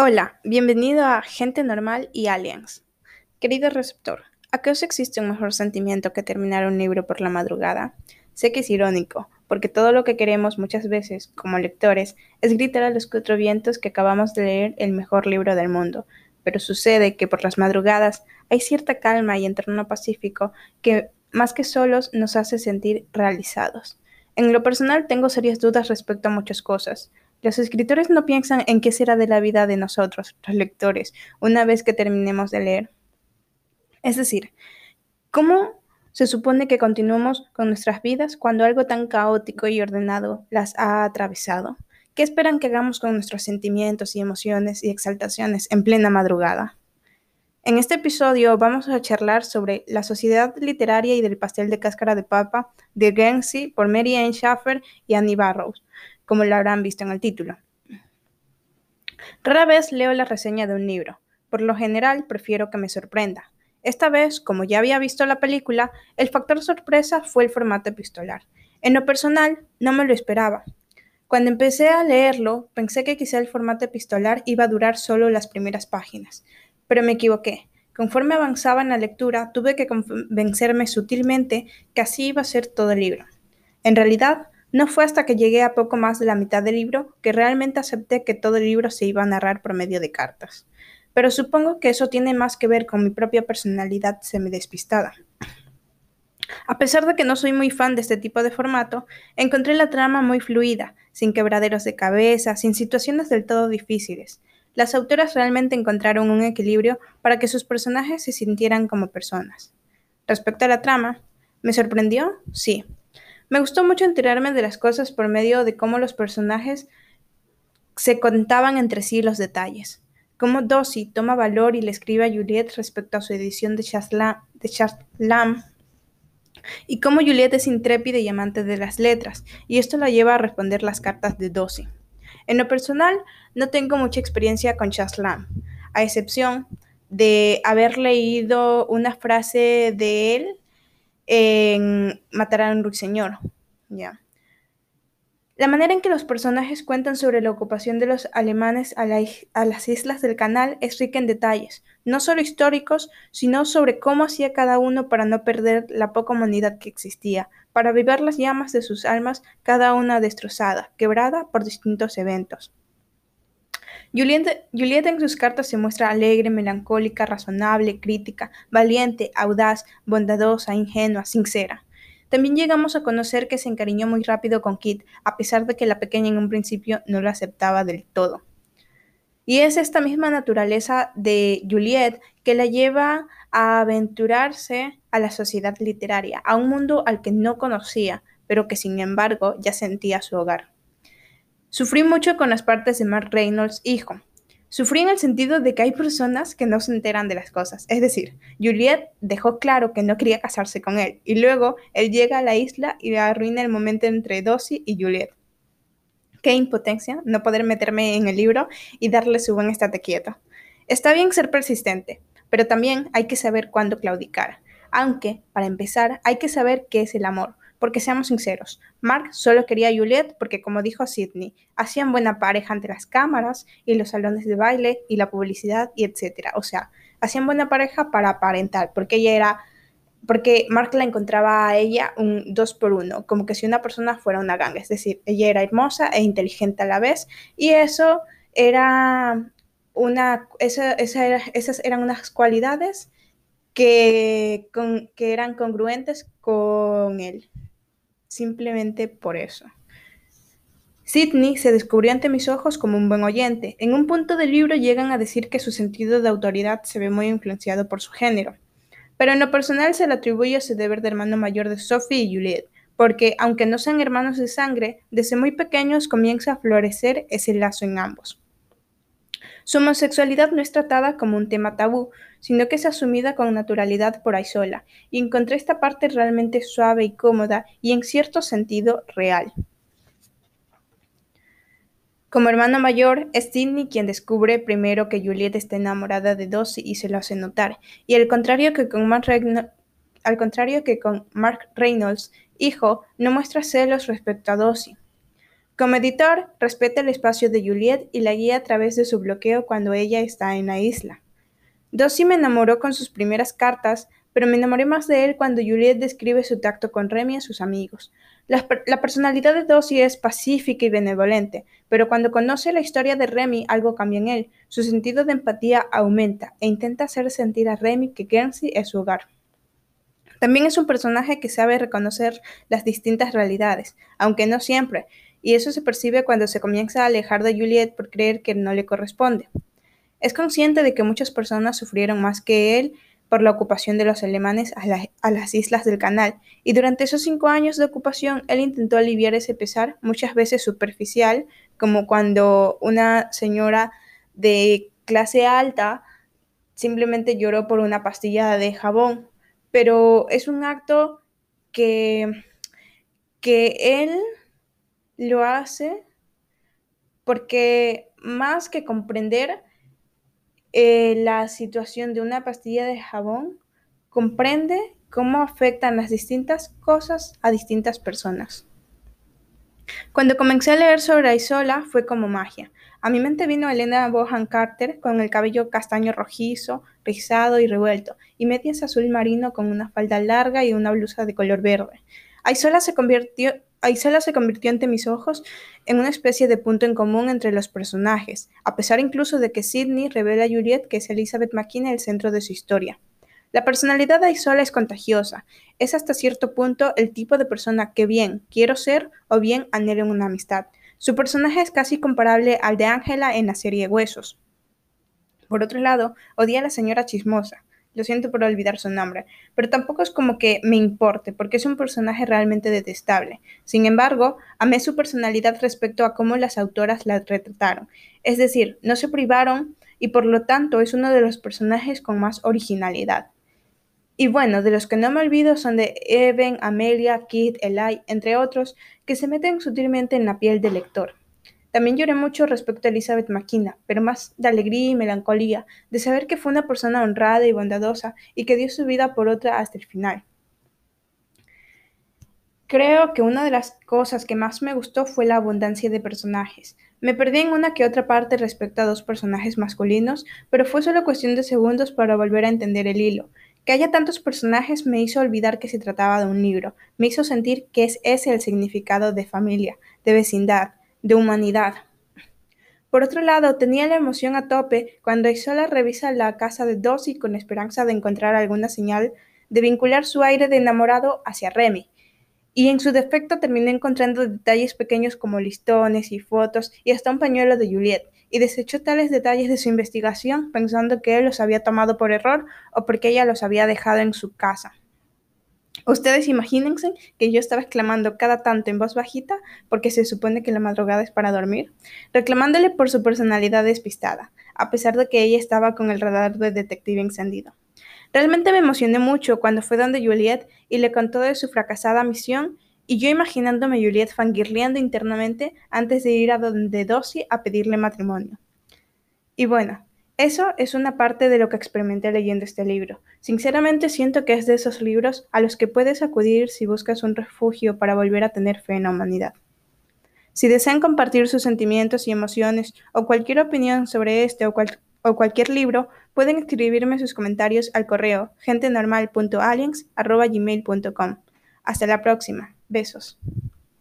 Hola, bienvenido a Gente Normal y Aliens. Querido receptor, ¿acaso existe un mejor sentimiento que terminar un libro por la madrugada? Sé que es irónico, porque todo lo que queremos muchas veces, como lectores, es gritar a los cuatro vientos que acabamos de leer el mejor libro del mundo, pero sucede que por las madrugadas hay cierta calma y entorno pacífico que, más que solos, nos hace sentir realizados. En lo personal tengo serias dudas respecto a muchas cosas. Los escritores no piensan en qué será de la vida de nosotros, los lectores, una vez que terminemos de leer. Es decir, ¿cómo se supone que continuemos con nuestras vidas cuando algo tan caótico y ordenado las ha atravesado? ¿Qué esperan que hagamos con nuestros sentimientos y emociones y exaltaciones en plena madrugada? En este episodio vamos a charlar sobre La Sociedad Literaria y del Pastel de Cáscara de Papa de Guernsey por Mary Ann Schaffer y Annie Barrows, como lo habrán visto en el título. Rara vez leo la reseña de un libro. Por lo general prefiero que me sorprenda. Esta vez, como ya había visto la película, el factor sorpresa fue el formato epistolar. En lo personal, no me lo esperaba. Cuando empecé a leerlo, pensé que quizá el formato epistolar iba a durar solo las primeras páginas, pero me equivoqué. Conforme avanzaba en la lectura, tuve que convencerme sutilmente que así iba a ser todo el libro. En realidad, no fue hasta que llegué a poco más de la mitad del libro que realmente acepté que todo el libro se iba a narrar por medio de cartas. Pero supongo que eso tiene más que ver con mi propia personalidad semidespistada. A pesar de que no soy muy fan de este tipo de formato, encontré la trama muy fluida, sin quebraderos de cabeza, sin situaciones del todo difíciles. Las autoras realmente encontraron un equilibrio para que sus personajes se sintieran como personas. Respecto a la trama, ¿me sorprendió? Sí. Me gustó mucho enterarme de las cosas por medio de cómo los personajes se contaban entre sí los detalles. Cómo Dossie toma valor y le escribe a Juliet respecto a su edición de Lamb y cómo Juliet es intrépida y amante de las letras, y esto la lleva a responder las cartas de Dossie. En lo personal, no tengo mucha experiencia con Lamb, a excepción de haber leído una frase de él en Matar a un ruiseñor. ¿ya? La manera en que los personajes cuentan sobre la ocupación de los alemanes a, las islas del canal es rica en detalles, no solo históricos, sino sobre cómo hacía cada uno para no perder la poca humanidad que existía, para vivir las llamas de sus almas, cada una destrozada, quebrada por distintos eventos. Julieta en sus cartas se muestra alegre, melancólica, razonable, crítica, valiente, audaz, bondadosa, ingenua, sincera. También llegamos a conocer que se encariñó muy rápido con Kit, a pesar de que la pequeña en un principio no lo aceptaba del todo. Y es esta misma naturaleza de Juliet que la lleva a aventurarse a la sociedad literaria, a un mundo al que no conocía, pero que sin embargo ya sentía su hogar. Sufrí mucho con las partes de Mark Reynolds hijo, Sufrí en el sentido de que hay personas que no se enteran de las cosas. Es decir, Juliet dejó claro que no quería casarse con él y luego él llega a la isla y arruina el momento entre Dossie y Juliet. Qué impotencia no poder meterme en el libro y darle su buen estate quieto. Está bien ser persistente, pero también hay que saber cuándo claudicar. Aunque, para empezar, hay que saber qué es el amor, porque seamos sinceros, Mark solo quería a Juliet porque, como dijo Sidney, hacían buena pareja ante las cámaras y los salones de baile y la publicidad y etcétera. O sea, hacían buena pareja para aparentar, porque ella era, porque Mark la encontraba a ella un dos por uno, como que si una persona fuera una ganga, es decir, ella era hermosa e inteligente a la vez y eso era una, esas eran unas cualidades que eran congruentes con él simplemente por eso. Sidney se descubrió ante mis ojos como un buen oyente. En un punto del libro llegan a decir que su sentido de autoridad se ve muy influenciado por su género. Pero en lo personal se le atribuye ese deber de hermano mayor de Sophie y Juliet, porque aunque no sean hermanos de sangre, desde muy pequeños comienza a florecer ese lazo en ambos. Su homosexualidad no es tratada como un tema tabú, sino que es asumida con naturalidad por Aisola, y encontré esta parte realmente suave y cómoda y en cierto sentido real. Como hermano mayor, es Sidney quien descubre primero que Juliet está enamorada de Dossie y se lo hace notar, y al contrario que con Mark, al contrario que con Mark Reynolds, hijo, no muestra celos respecto a Dossie. Como editor, respeta el espacio de Juliet y la guía a través de su bloqueo cuando ella está en la isla. Dossi me enamoró con sus primeras cartas, pero me enamoré más de él cuando Juliet describe su tacto con Remy y sus amigos. La, personalidad de Dossi es pacífica y benevolente, pero cuando conoce la historia de Remy algo cambia en él. Su sentido de empatía aumenta e intenta hacer sentir a Remy que Guernsey es su hogar. También es un personaje que sabe reconocer las distintas realidades, aunque no siempre, y eso se percibe cuando se comienza a alejar de Juliet por creer que no le corresponde. Es consciente de que muchas personas sufrieron más que él por la ocupación de los alemanes a, las islas del canal, y durante esos cinco años de ocupación él intentó aliviar ese pesar, muchas veces superficial, como cuando una señora de clase alta simplemente lloró por una pastilla de jabón, pero es un acto que, que él lo hace porque más que comprender eh, la situación de una pastilla de jabón, comprende cómo afectan las distintas cosas a distintas personas. Cuando comencé a leer sobre Aisola fue como magia. A mi mente vino Elena Bohan Carter con el cabello castaño rojizo, rizado y revuelto, y medias azul marino con una falda larga y una blusa de color verde. Aisola se convirtió Aisela se convirtió ante mis ojos en una especie de punto en común entre los personajes, a pesar incluso de que Sidney revela a Juliet que es Elizabeth McKinney el centro de su historia. La personalidad de Aisola es contagiosa, es hasta cierto punto el tipo de persona que bien quiero ser o bien anhelo una amistad. Su personaje es casi comparable al de Angela en la serie Huesos. Por otro lado, odia a la señora chismosa, lo siento por olvidar su nombre, pero tampoco es como que me importe, porque es un personaje realmente detestable. Sin embargo, amé su personalidad respecto a cómo las autoras la retrataron. Es decir, no se privaron y por lo tanto es uno de los personajes con más originalidad. Y bueno, de los que no me olvido son de Evan, Amelia, Kit, Eli, entre otros, que se meten sutilmente en la piel del lector. También lloré mucho respecto a Elizabeth McKenna, pero más de alegría y melancolía, de saber que fue una persona honrada y bondadosa y que dio su vida por otra hasta el final. Creo que una de las cosas que más me gustó fue la abundancia de personajes. Me perdí en una que otra parte respecto a dos personajes masculinos, pero fue solo cuestión de segundos para volver a entender el hilo. Que haya tantos personajes me hizo olvidar que se trataba de un libro, me hizo sentir que es ese el significado de familia, de vecindad, de humanidad. Por otro lado, tenía la emoción a tope cuando Isola revisa la casa de Dossi con esperanza de encontrar alguna señal de vincular su aire de enamorado hacia Remy. Y en su defecto terminé encontrando detalles pequeños como listones y fotos y hasta un pañuelo de Juliet, y desechó tales detalles de su investigación pensando que él los había tomado por error o porque ella los había dejado en su casa. Ustedes imagínense que yo estaba exclamando cada tanto en voz bajita, porque se supone que la madrugada es para dormir, reclamándole por su personalidad despistada, a pesar de que ella estaba con el radar de detective encendido. Realmente me emocioné mucho cuando fue donde Juliet y le contó de su fracasada misión y yo imaginándome Juliet fangirleando internamente antes de ir a donde Dossie a pedirle matrimonio. Y bueno, eso es una parte de lo que experimenté leyendo este libro. Sinceramente siento que es de esos libros a los que puedes acudir si buscas un refugio para volver a tener fe en la humanidad. Si desean compartir sus sentimientos y emociones o cualquier opinión sobre este o, cualquier libro, pueden escribirme sus comentarios al correo gentenormal.aliens.gmail.com. Hasta la próxima. Besos.